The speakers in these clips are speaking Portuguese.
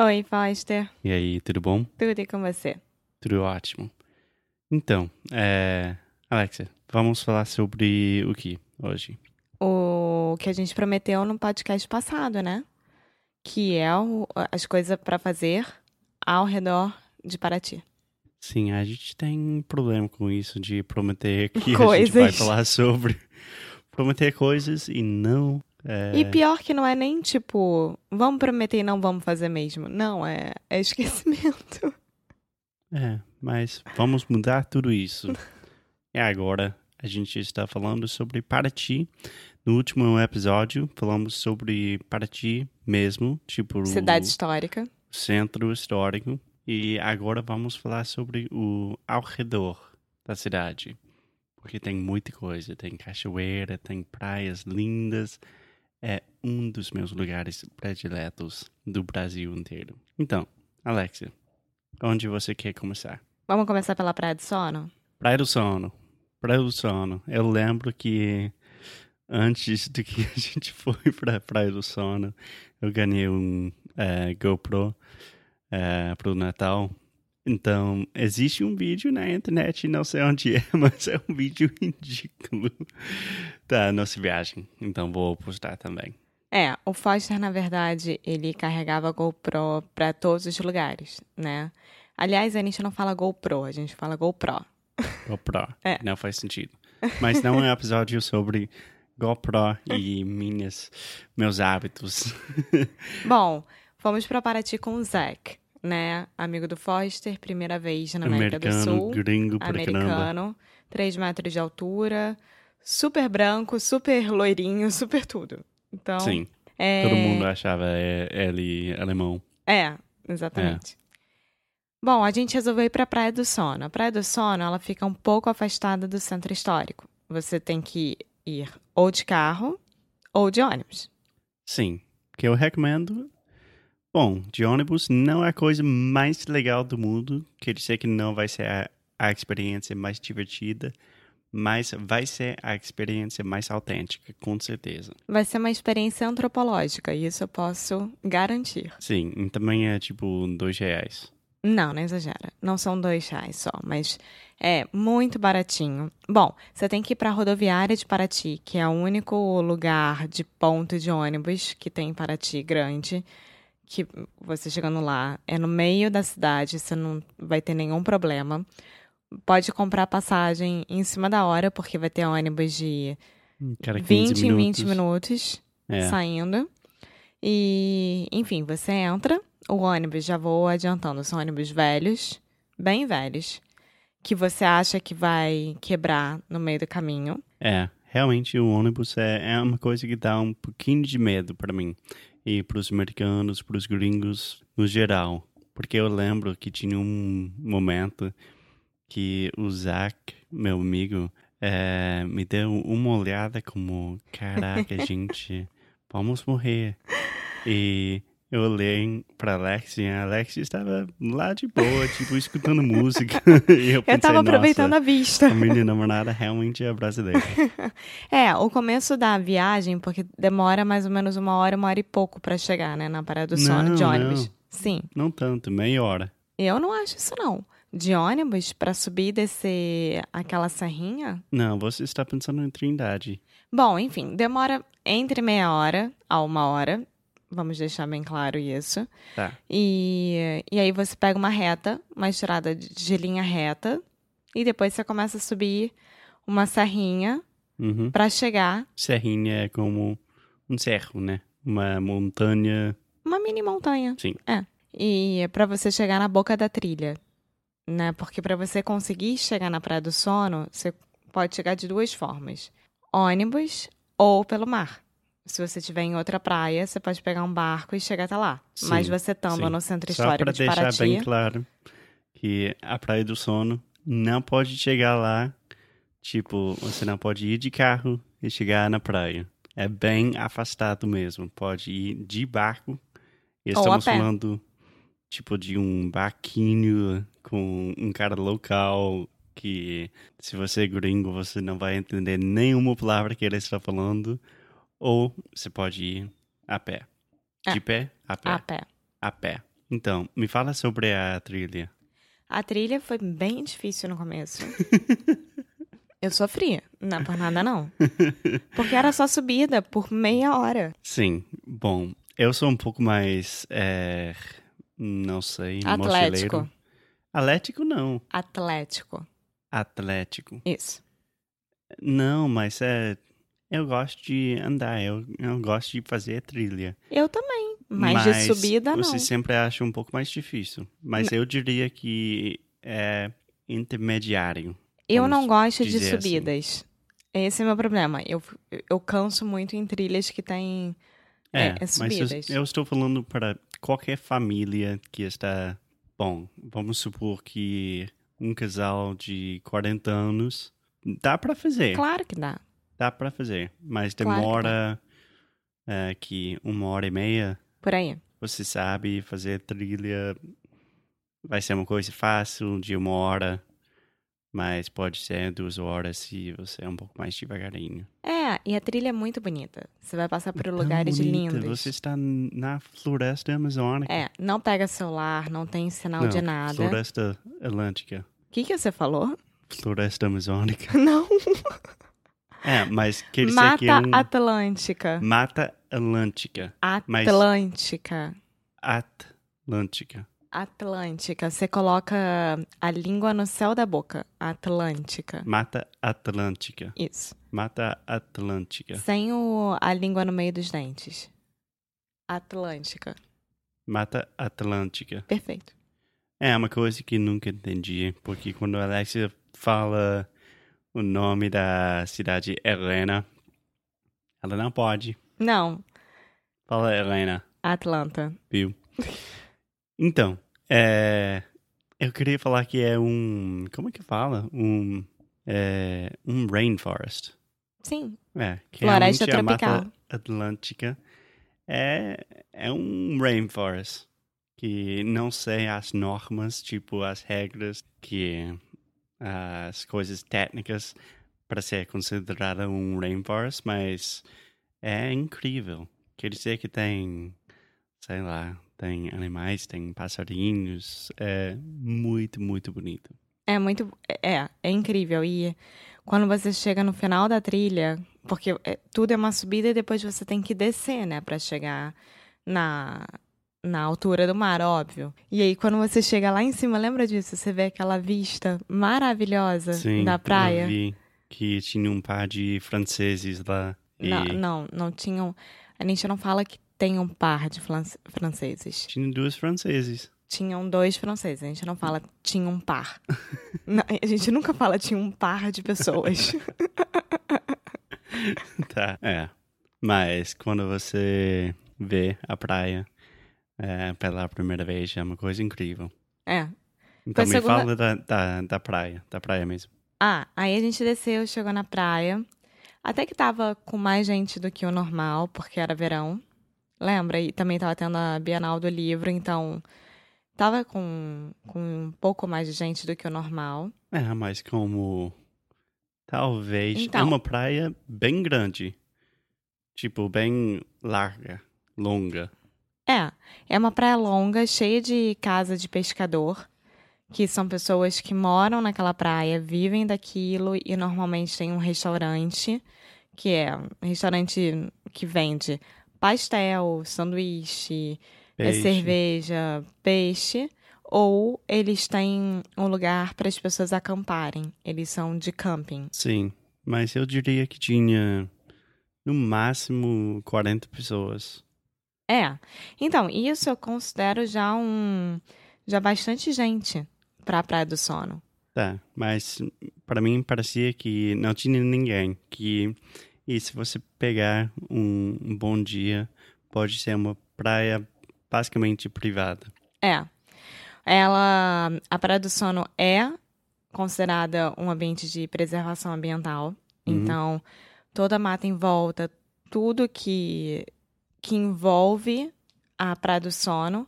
Oi, Foster. E aí, tudo bom? Tudo e com você? Tudo ótimo. Então, é... Alexia, vamos falar sobre o que hoje? O que a gente prometeu no podcast passado, né? Que é o- as coisas para fazer ao redor de Paraty. Sim, a gente tem um problema com isso de prometer que a gente Coisas. vai falar sobre. Prometer coisas e não. É, E pior que não é nem tipo, vamos prometer e não vamos fazer mesmo. Não, é, é esquecimento. É, mas vamos mudar tudo isso. e agora a gente está falando sobre Paraty. No último episódio, falamos sobre Paraty mesmo, tipo Cidade histórica. centro histórico. E agora vamos falar sobre o ao redor da cidade. Porque tem muita coisa. Tem cachoeira, tem praias lindas. É um dos meus lugares prediletos do Brasil inteiro. Então, Alexia, onde você quer começar? Vamos começar pela Praia do Sono? Praia do Sono. Praia do Sono. Eu lembro que antes do que a gente foi pra Praia do Sono, eu ganhei um eh, GoPro eh, pro Natal. Então, existe um vídeo na internet, não sei onde é, mas é um vídeo ridículo da nossa viagem. Então, vou postar também. É, o Foster, na verdade, ele carregava GoPro pra todos os lugares, né? Aliás, a gente não fala GoPro, a gente fala GoPro. GoPro. É. Não faz sentido. Mas não é um episódio sobre GoPro e minhas, meus hábitos. Bom, fomos pra Paraty com o Zac, né? Amigo do Foster, primeira vez na América do Americano, Sul. gringo americano, 3 metros de altura, super branco, super loirinho, super tudo. Então, Sim, é... todo mundo achava é, ele alemão. É, exatamente. Bom, a gente resolveu ir pra Praia do Sono. A Praia do Sono, ela fica um pouco afastada do centro histórico. Você tem que ir ou de carro ou de ônibus. Sim, que eu recomendo. Bom, de ônibus não é a coisa mais legal do mundo. Quer dizer que não vai ser a, a experiência mais divertida, mas vai ser a experiência mais autêntica, com certeza. Vai ser uma experiência antropológica, isso eu posso garantir. Sim, e também é tipo dois reais. Não, não exagera. Não são dois reais só, mas é muito baratinho. Bom, você tem que ir para a rodoviária de Paraty, que é o único lugar de ponto de ônibus que tem em Paraty grande. Que você chegando lá é no meio da cidade, você não vai ter nenhum problema. Pode comprar passagem em cima da hora, porque vai ter ônibus de Cada 15 20 em minutos. 20 minutos É. saindo. E, enfim, você entra, o ônibus, já vou adiantando, são ônibus velhos, bem velhos, que você acha que vai quebrar no meio do caminho. É, realmente o ônibus é, é uma coisa que dá um pouquinho de medo pra mim. E pros americanos, pros gringos, no geral. Porque eu lembro que tinha um momento que o Zach, meu amigo, é, me deu uma olhada como, caraca, gente, vamos morrer. E eu olhei pra Alex e a Alex estava lá de boa, tipo, escutando música. E eu, Eu pensei, tava aproveitando "Nossa, a vista. a minha namorada realmente é brasileira. É, o começo da viagem, porque demora mais ou menos uma hora, uma hora e pouco pra chegar, né, na Praia do Sono, de ônibus. não. Sim. Não tanto, meia hora. Eu não acho isso, não. De ônibus, pra subir e descer aquela serrinha, Não, você está pensando em Trindade. Bom, enfim, demora entre meia hora a uma hora. Vamos deixar bem claro isso. Tá. E, e aí você pega uma reta, uma estrada de linha reta, e depois você começa a subir uma serrinha Uhum. para chegar Serrinha é como um cerro, né? Uma montanha. uma mini montanha. Sim. É. E é para você chegar na boca da trilha, né? Porque para você conseguir chegar na Praia do Sono, você pode chegar de duas formas: ônibus ou pelo mar. Se você estiver em outra praia, você pode pegar um barco e chegar até lá. Sim, Mas você estando sim. no Centro Só Histórico para de deixar Paraty, bem claro que a Praia do Sono não pode chegar lá. Tipo, você não pode ir de carro e chegar na praia. É bem afastado mesmo. Pode ir de barco. E Ou estamos falando, tipo, de um barquinho com um cara local que, se você é gringo, você não vai entender nenhuma palavra que ele está falando. Ou você pode ir a pé. É. De pé, a pé. a pé. A pé. Então, me fala sobre a trilha. A trilha foi bem difícil no começo. Eu sofria, não é por nada não. Porque era só subida por meia hora. Sim, bom, eu sou um pouco mais, é, não sei, Atlético. mochileiro. Atlético não, Atlético. atlético. Isso. Não, mas é, eu gosto de andar, eu, eu gosto de fazer trilha. Eu também. Mas, de subida, não. Você sempre acha um pouco mais difícil. Mas eu diria que é intermediário. Eu não gosto de assim. subidas. Esse é o meu problema. Eu, eu canso muito em trilhas que tem É, É, é mas subidas. eu, eu estou falando para qualquer família que está. Bom, vamos supor que um casal de 40 anos dá para fazer. Claro que dá. Dá para fazer. Mas Claro demora é, que uma hora e meia. Por aí. Você sabe fazer trilha. Vai ser uma coisa fácil de uma hora. Mas pode ser duas horas se você é um pouco mais devagarinho. É, e a trilha é muito bonita. Você vai passar por Tão lugares bonita, lindos. Você está na floresta amazônica. É, não pega celular, não tem sinal Não, de nada. Floresta Atlântica. O que, que você falou? Floresta Amazônica. Não. É, mas quer dizer Mata que é um... Atlântica. Mata Atlântica. Mas- Atlântica. Atlântica. Atlântica. Você coloca a língua no céu da boca. Atlântica. Mata Atlântica. Isso. Mata Atlântica. Sem o, a língua no meio dos dentes. Atlântica. Mata Atlântica. Perfeito. É uma coisa que nunca entendi, porque quando a Alexia fala o nome da cidade Helena, ela não pode. Não, Fala Helena. Atlanta. viu? Então, é, eu queria falar que é um, como é que fala? Um, é, um rainforest. Sim, É, que Floresta realmente a tropical. Mata Atlântica é, é um rainforest que não sei as normas, tipo as regras, que as coisas técnicas para ser considerada um rainforest, mas é incrível. Quer dizer que tem, sei lá, tem animais, tem passarinhos, é muito, muito bonito. é muito. É, é incrível. E quando você chega no final da trilha, porque é- tudo é uma subida e depois você tem que descer, né, pra chegar na, na altura do mar, óbvio. E aí, quando você chega lá em cima, lembra disso? Você vê aquela vista maravilhosa Sim, da praia. eu vi que tinha um par de franceses lá. E Não, não, não tinham. A gente não fala que tem um par de franceses. tinha duas franceses. Tinham dois franceses. A gente não fala tinha um par. Não, a gente nunca fala tinha um par de pessoas. Tá, é. Mas quando você vê a praia é, pela primeira vez, é uma coisa incrível. é. Então me segunda- fala da, da, da praia, da praia mesmo. Ah, aí a gente desceu, chegou na praia. Até que tava com mais gente do que o normal, porque era verão. Lembra? E também tava tendo a Bienal do Livro, então tava com, com um pouco mais de gente do que o normal. É, mas como talvez é Então. uma praia bem grande. Tipo, bem larga, longa. É, é uma praia longa, cheia de casa de pescador, que são pessoas que moram naquela praia, vivem daquilo e normalmente tem um restaurante, que é um restaurante que vende pastel, sanduíche, é Peixe. cerveja, peixe, ou eles têm um lugar para as pessoas acamparem. Eles são de camping. Sim, mas eu diria que tinha no máximo 40 pessoas. É. Então, isso eu considero já um. Já bastante gente pra Praia do Sono. Tá, mas para mim parecia que não tinha ninguém. Que e se você pegar um, um bom dia, pode ser uma praia basicamente privada. É. Ela. A Praia do Sono é considerada um ambiente de preservação ambiental. Uhum. Então, toda a mata em volta, tudo que, que envolve a Praia do Sono,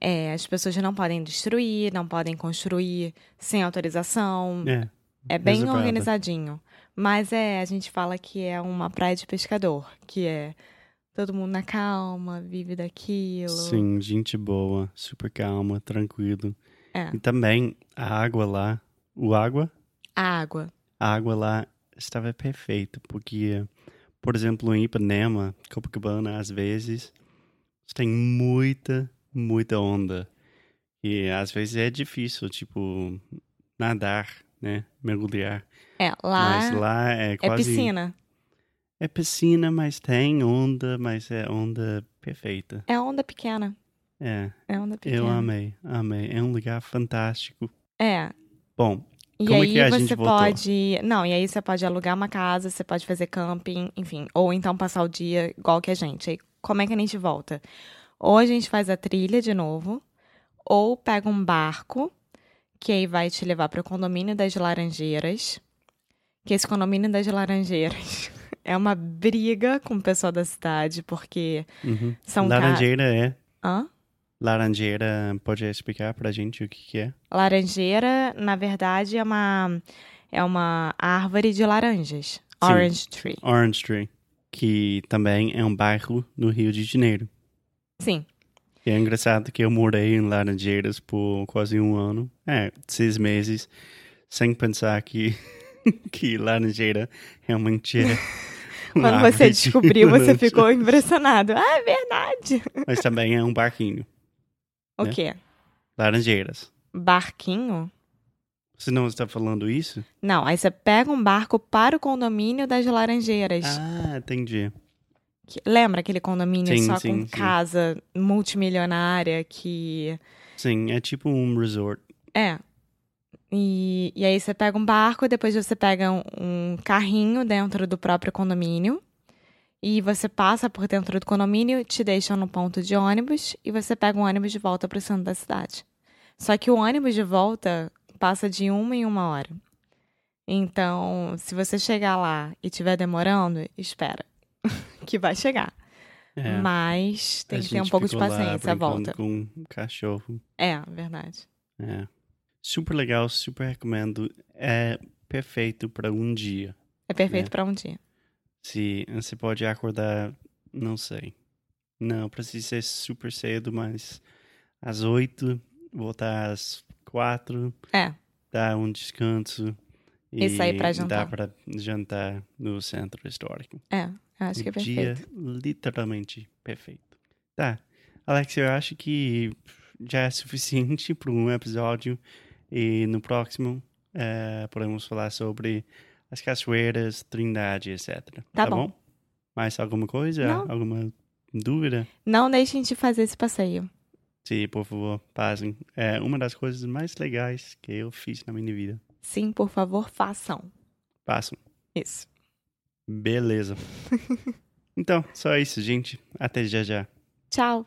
é, as pessoas não podem destruir, não podem construir sem autorização. É, É bem organizadinho. Mas é, a gente fala que é uma praia de pescador, que é todo mundo na calma, vive daquilo. sim, gente boa, super calma, tranquilo. É. E também a água lá, o água, A água. a água lá estava perfeita, porque, por exemplo, em Ipanema, Copacabana, às vezes, tem muita, muita onda. E às vezes é difícil, tipo, nadar, né? Mergulhar. É, lá, Mas lá é é quase. piscina. É piscina, mas tem onda, mas é onda perfeita. É onda pequena. É, É onda pequena. eu amei, amei. É um lugar fantástico. É. Bom, E Como é aí que a você gente voltou? pode. Não, e aí você pode alugar uma casa, você pode fazer camping, enfim. Ou então passar o dia igual que a gente. Aí como é que a gente volta? Ou a gente faz a trilha de novo, ou pega um barco, que aí vai te levar para o condomínio das Laranjeiras. Que esse condomínio das Laranjeiras é uma briga com o pessoal da cidade, porque uhum. são ca- laranjeira é. Hã? Laranjeira, pode explicar pra gente o que, que é? Laranjeira, na verdade, é uma, é uma árvore de laranjas. Sim. Orange tree. Orange Tree, que também é um bairro no Rio de Janeiro. Sim. E é engraçado que eu morei em Laranjeiras por quase um ano, é, seis meses, sem pensar que, que Laranjeira realmente é. Quando você descobriu, você ficou impressionado. Ah, é verdade. Mas também é um barquinho. O Né? quê? Laranjeiras. Barquinho? Você não está falando isso? Não, aí você pega um barco para o condomínio das Laranjeiras. Ah, entendi. Que- lembra aquele condomínio Sim, só sim, com sim. casa multimilionária que. Sim, é tipo um resort. É. E, e aí você pega um barco, depois você pega um, um carrinho dentro do próprio condomínio. E você passa por dentro do condomínio, te deixam no ponto de ônibus e você pega um ônibus de volta para o centro da cidade. Só que o ônibus de volta passa de uma em uma hora. Então, se você chegar lá e estiver demorando, espera. que vai chegar. É. Mas tem que ter um pouco de paciência a volta. com um cachorro. É, verdade. É. Super legal, super recomendo. É perfeito para um dia. É perfeito É. pra um dia. Se você pode acordar, não sei. Não precisa ser super cedo, mas às oito, voltar às quatro, É, dar um descanso. E sair pra Dá jantar. para jantar no centro histórico. é. Acho que é o dia perfeito. literalmente perfeito. Tá. Alex, eu acho que já é suficiente para um episódio. E no próximo eh, podemos falar sobre as cachoeiras, Trindade, etc. Tá bom. Mais alguma coisa? Não. Alguma dúvida? Não deixem de fazer esse passeio. Sim, por favor, passem. É uma das coisas mais legais que eu fiz na minha vida. Sim, por favor, façam. Passam. Isso. Beleza. então, só isso, gente. Até já já. Tchau.